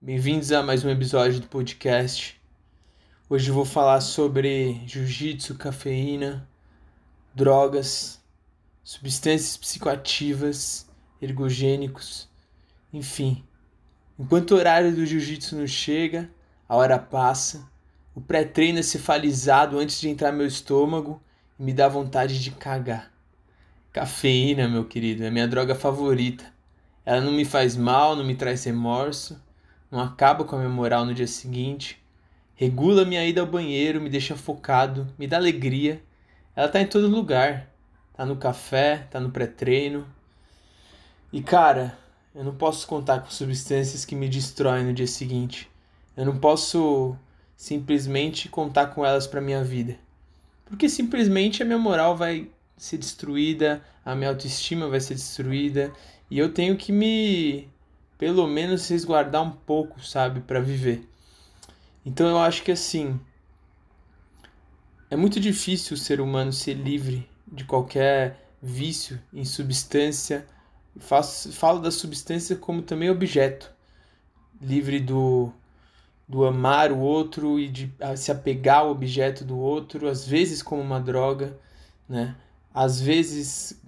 Bem-vindos a mais um episódio do podcast. Hoje eu vou falar sobre jiu-jitsu, cafeína, drogas, substâncias psicoativas, ergogênicos, enfim. Enquanto o horário do jiu-jitsu não chega, a hora passa, o pré-treino é cefalizado antes de entrar meu estômago e me dá vontade de cagar. Cafeína, meu querido, é minha droga favorita. Ela não me faz mal, não me traz remorso não acaba com a minha moral no dia seguinte, regula minha ida ao banheiro, me deixa focado, me dá alegria. Ela tá em todo lugar. Tá no café, tá no pré-treino. E cara, eu não posso contar com substâncias que me destroem no dia seguinte. Eu não posso simplesmente contar com elas para minha vida. Porque simplesmente a minha moral vai ser destruída, a minha autoestima vai ser destruída e eu tenho que me pelo menos resguardar um pouco, sabe, para viver. Então eu acho que assim é muito difícil o ser humano ser livre de qualquer vício em substância. Faço, falo da substância como também objeto, livre do, do amar o outro e de se apegar ao objeto do outro, às vezes como uma droga, né? Às vezes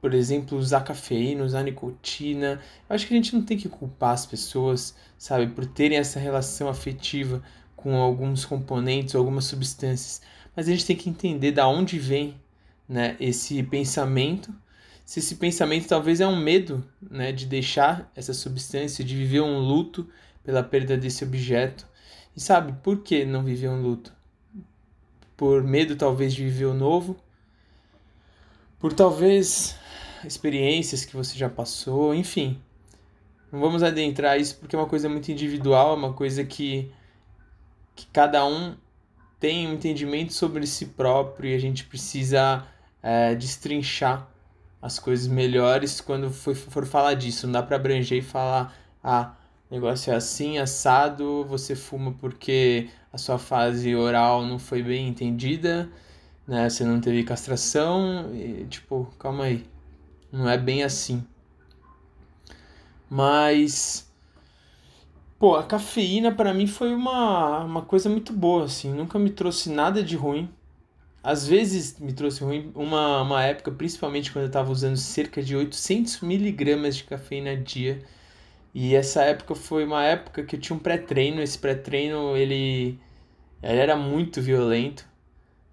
por exemplo, usar cafeína, usar nicotina. Eu acho que a gente não tem que culpar as pessoas, sabe, por terem essa relação afetiva com alguns componentes, algumas substâncias. Mas a gente tem que entender da onde vem, né, esse pensamento. Se esse pensamento talvez é um medo, né, de deixar essa substância, de viver um luto pela perda desse objeto. E sabe, por que não viver um luto? Por medo talvez de viver o novo, por talvez experiências que você já passou, enfim. Não vamos adentrar isso porque é uma coisa muito individual, é uma coisa que, que cada um tem um entendimento sobre si próprio e a gente precisa é, destrinchar as coisas melhores quando for, for falar disso. Não dá para abranger e falar, ah, negócio é assim, assado, você fuma porque a sua fase oral não foi bem entendida, né? Você não teve castração, e, tipo, calma aí. Não é bem assim. Mas pô, a cafeína para mim foi uma, uma coisa muito boa, assim, nunca me trouxe nada de ruim. Às vezes me trouxe ruim uma, uma época, principalmente quando eu estava usando cerca de 800 miligramas de cafeína a dia. E essa época foi uma época que eu tinha um pré-treino. Esse pré-treino ele, ele era muito violento.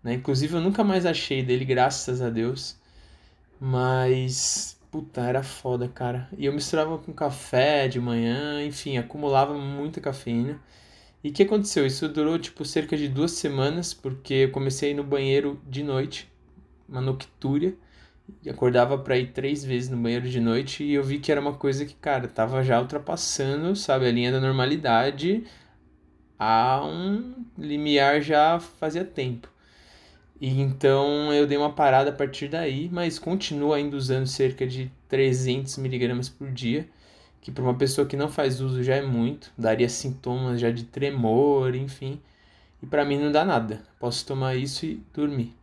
Né? Inclusive eu nunca mais achei dele, graças a Deus. Mas, puta, era foda, cara. E eu misturava com café de manhã, enfim, acumulava muita cafeína. E o que aconteceu? Isso durou, tipo, cerca de duas semanas, porque eu comecei a ir no banheiro de noite, uma noctúria, e acordava para ir três vezes no banheiro de noite, e eu vi que era uma coisa que, cara, tava já ultrapassando, sabe, a linha da normalidade a um limiar já fazia tempo. E então eu dei uma parada a partir daí, mas continuo ainda usando cerca de 300 miligramas por dia, que para uma pessoa que não faz uso já é muito, daria sintomas já de tremor, enfim. E para mim não dá nada. Posso tomar isso e dormir.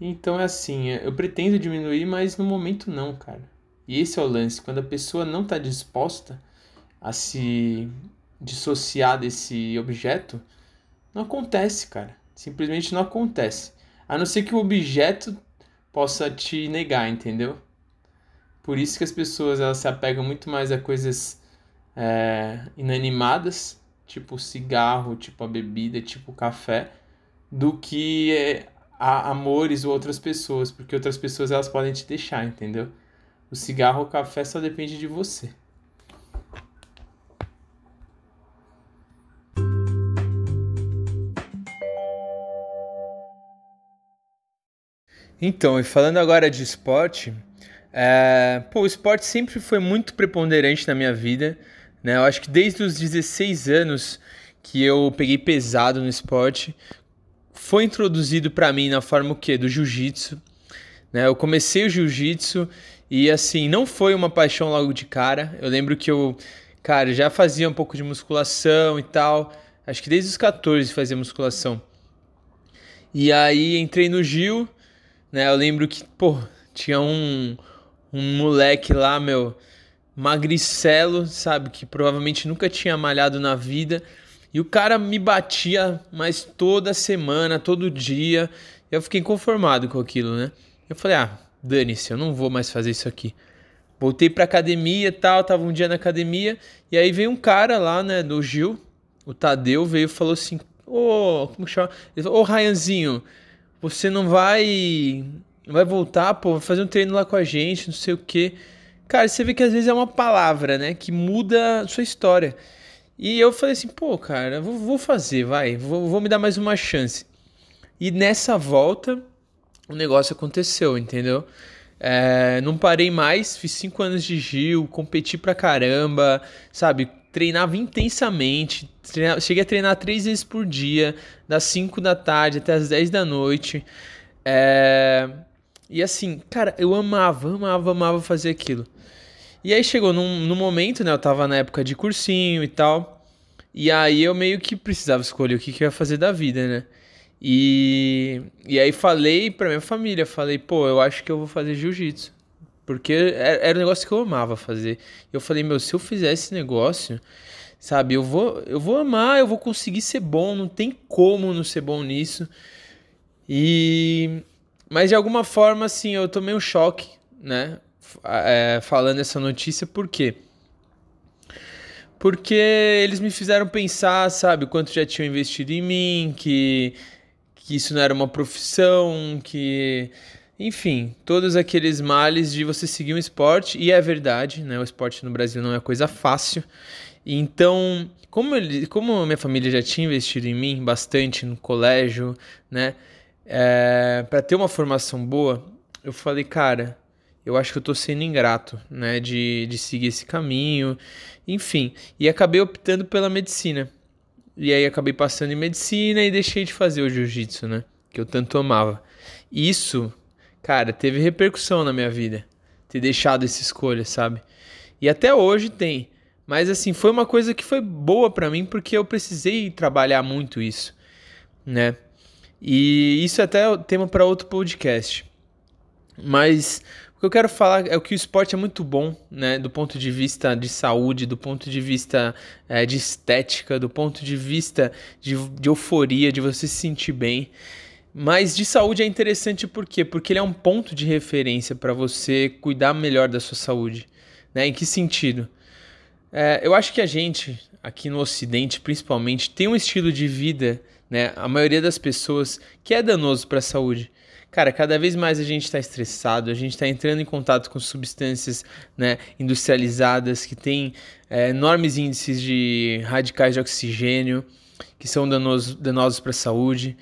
Então é assim, eu pretendo diminuir, mas no momento não, cara. E esse é o lance, quando a pessoa não está disposta a se dissociar desse objeto, não acontece, cara. Simplesmente não acontece. A não ser que o objeto possa te negar, entendeu? Por isso que as pessoas elas se apegam muito mais a coisas é, inanimadas, tipo cigarro, tipo a bebida, tipo café, do que é, a amores ou outras pessoas, porque outras pessoas elas podem te deixar, entendeu? O cigarro ou o café só depende de você. Então, e falando agora de esporte, é, pô, o esporte sempre foi muito preponderante na minha vida, né? Eu acho que desde os 16 anos que eu peguei pesado no esporte, foi introduzido para mim na forma o quê? Do jiu-jitsu, né? Eu comecei o jiu-jitsu e assim, não foi uma paixão logo de cara. Eu lembro que eu, cara, já fazia um pouco de musculação e tal. Acho que desde os 14 fazia musculação. E aí entrei no Gil, né? Eu lembro que, pô, tinha um, um moleque lá, meu, magricelo, sabe, que provavelmente nunca tinha malhado na vida, e o cara me batia mais toda semana, todo dia. Eu fiquei conformado com aquilo, né? Eu falei: "Ah, dane-se, eu não vou mais fazer isso aqui". Voltei pra academia e tal, tava um dia na academia, e aí veio um cara lá, né, do Gil, o Tadeu veio e falou assim: Ô, oh, como chama? Ele falou, ô, oh, Ryanzinho, você não vai. Vai voltar, pô, vai fazer um treino lá com a gente, não sei o quê. Cara, você vê que às vezes é uma palavra, né? Que muda a sua história. E eu falei assim, pô, cara, vou, vou fazer, vai, vou, vou me dar mais uma chance. E nessa volta, o negócio aconteceu, entendeu? É, não parei mais, fiz cinco anos de Gil, competi pra caramba, sabe? Treinava intensamente. Treinava, cheguei a treinar três vezes por dia, das 5 da tarde até as 10 da noite. É... E assim, cara, eu amava, amava, amava fazer aquilo. E aí chegou num, num momento, né? Eu tava na época de cursinho e tal. E aí eu meio que precisava escolher o que, que eu ia fazer da vida, né? E, e aí falei pra minha família, falei, pô, eu acho que eu vou fazer jiu-jitsu. Porque era um negócio que eu amava fazer. Eu falei, meu, se eu fizer esse negócio, sabe, eu vou, eu vou amar, eu vou conseguir ser bom, não tem como não ser bom nisso. E mas de alguma forma assim, eu tomei um choque, né? É, falando essa notícia, por quê? Porque eles me fizeram pensar, sabe, quanto já tinham investido em mim, que, que isso não era uma profissão, que enfim, todos aqueles males de você seguir um esporte, e é verdade, né? O esporte no Brasil não é coisa fácil. Então, como, ele, como minha família já tinha investido em mim bastante no colégio, né? É, para ter uma formação boa, eu falei, cara, eu acho que eu tô sendo ingrato, né? De, de seguir esse caminho, enfim. E acabei optando pela medicina. E aí acabei passando em medicina e deixei de fazer o jiu-jitsu, né? Que eu tanto amava. Isso cara, teve repercussão na minha vida ter deixado essa escolha, sabe? E até hoje tem. Mas assim, foi uma coisa que foi boa para mim porque eu precisei trabalhar muito isso, né? E isso até é tema para outro podcast. Mas o que eu quero falar é que o esporte é muito bom, né? Do ponto de vista de saúde, do ponto de vista é, de estética, do ponto de vista de, de euforia, de você se sentir bem. Mas de saúde é interessante por quê? Porque ele é um ponto de referência para você cuidar melhor da sua saúde. Né? Em que sentido? É, eu acho que a gente, aqui no Ocidente principalmente, tem um estilo de vida, né? a maioria das pessoas, que é danoso para a saúde. Cara, cada vez mais a gente está estressado, a gente está entrando em contato com substâncias né, industrializadas que têm é, enormes índices de radicais de oxigênio, que são danosos, danosos para a saúde.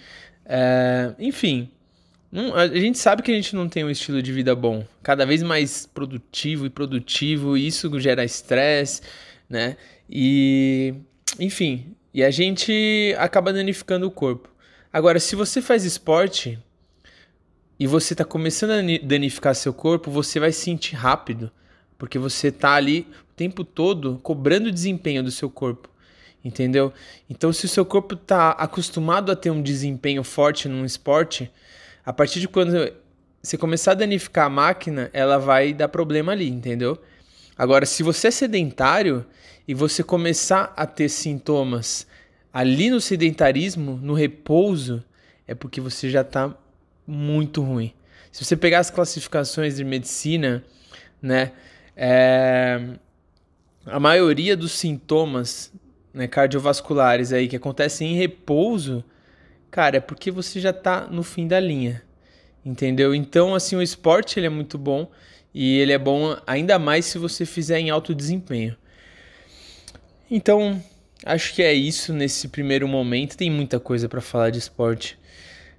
É, enfim, a gente sabe que a gente não tem um estilo de vida bom, cada vez mais produtivo e produtivo, e isso gera estresse, né? E, enfim, e a gente acaba danificando o corpo. Agora, se você faz esporte e você está começando a danificar seu corpo, você vai sentir rápido, porque você está ali o tempo todo cobrando desempenho do seu corpo entendeu? Então, se o seu corpo está acostumado a ter um desempenho forte num esporte, a partir de quando você começar a danificar a máquina, ela vai dar problema ali, entendeu? Agora, se você é sedentário e você começar a ter sintomas ali no sedentarismo, no repouso, é porque você já está muito ruim. Se você pegar as classificações de medicina, né, é, a maioria dos sintomas né, cardiovasculares aí que acontecem em repouso, cara, é porque você já tá no fim da linha. Entendeu? Então, assim, o esporte ele é muito bom e ele é bom ainda mais se você fizer em alto desempenho. Então, acho que é isso nesse primeiro momento. Tem muita coisa para falar de esporte.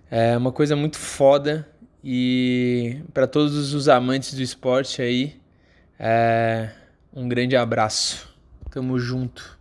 É uma coisa muito foda e para todos os amantes do esporte aí, é um grande abraço. Tamo junto.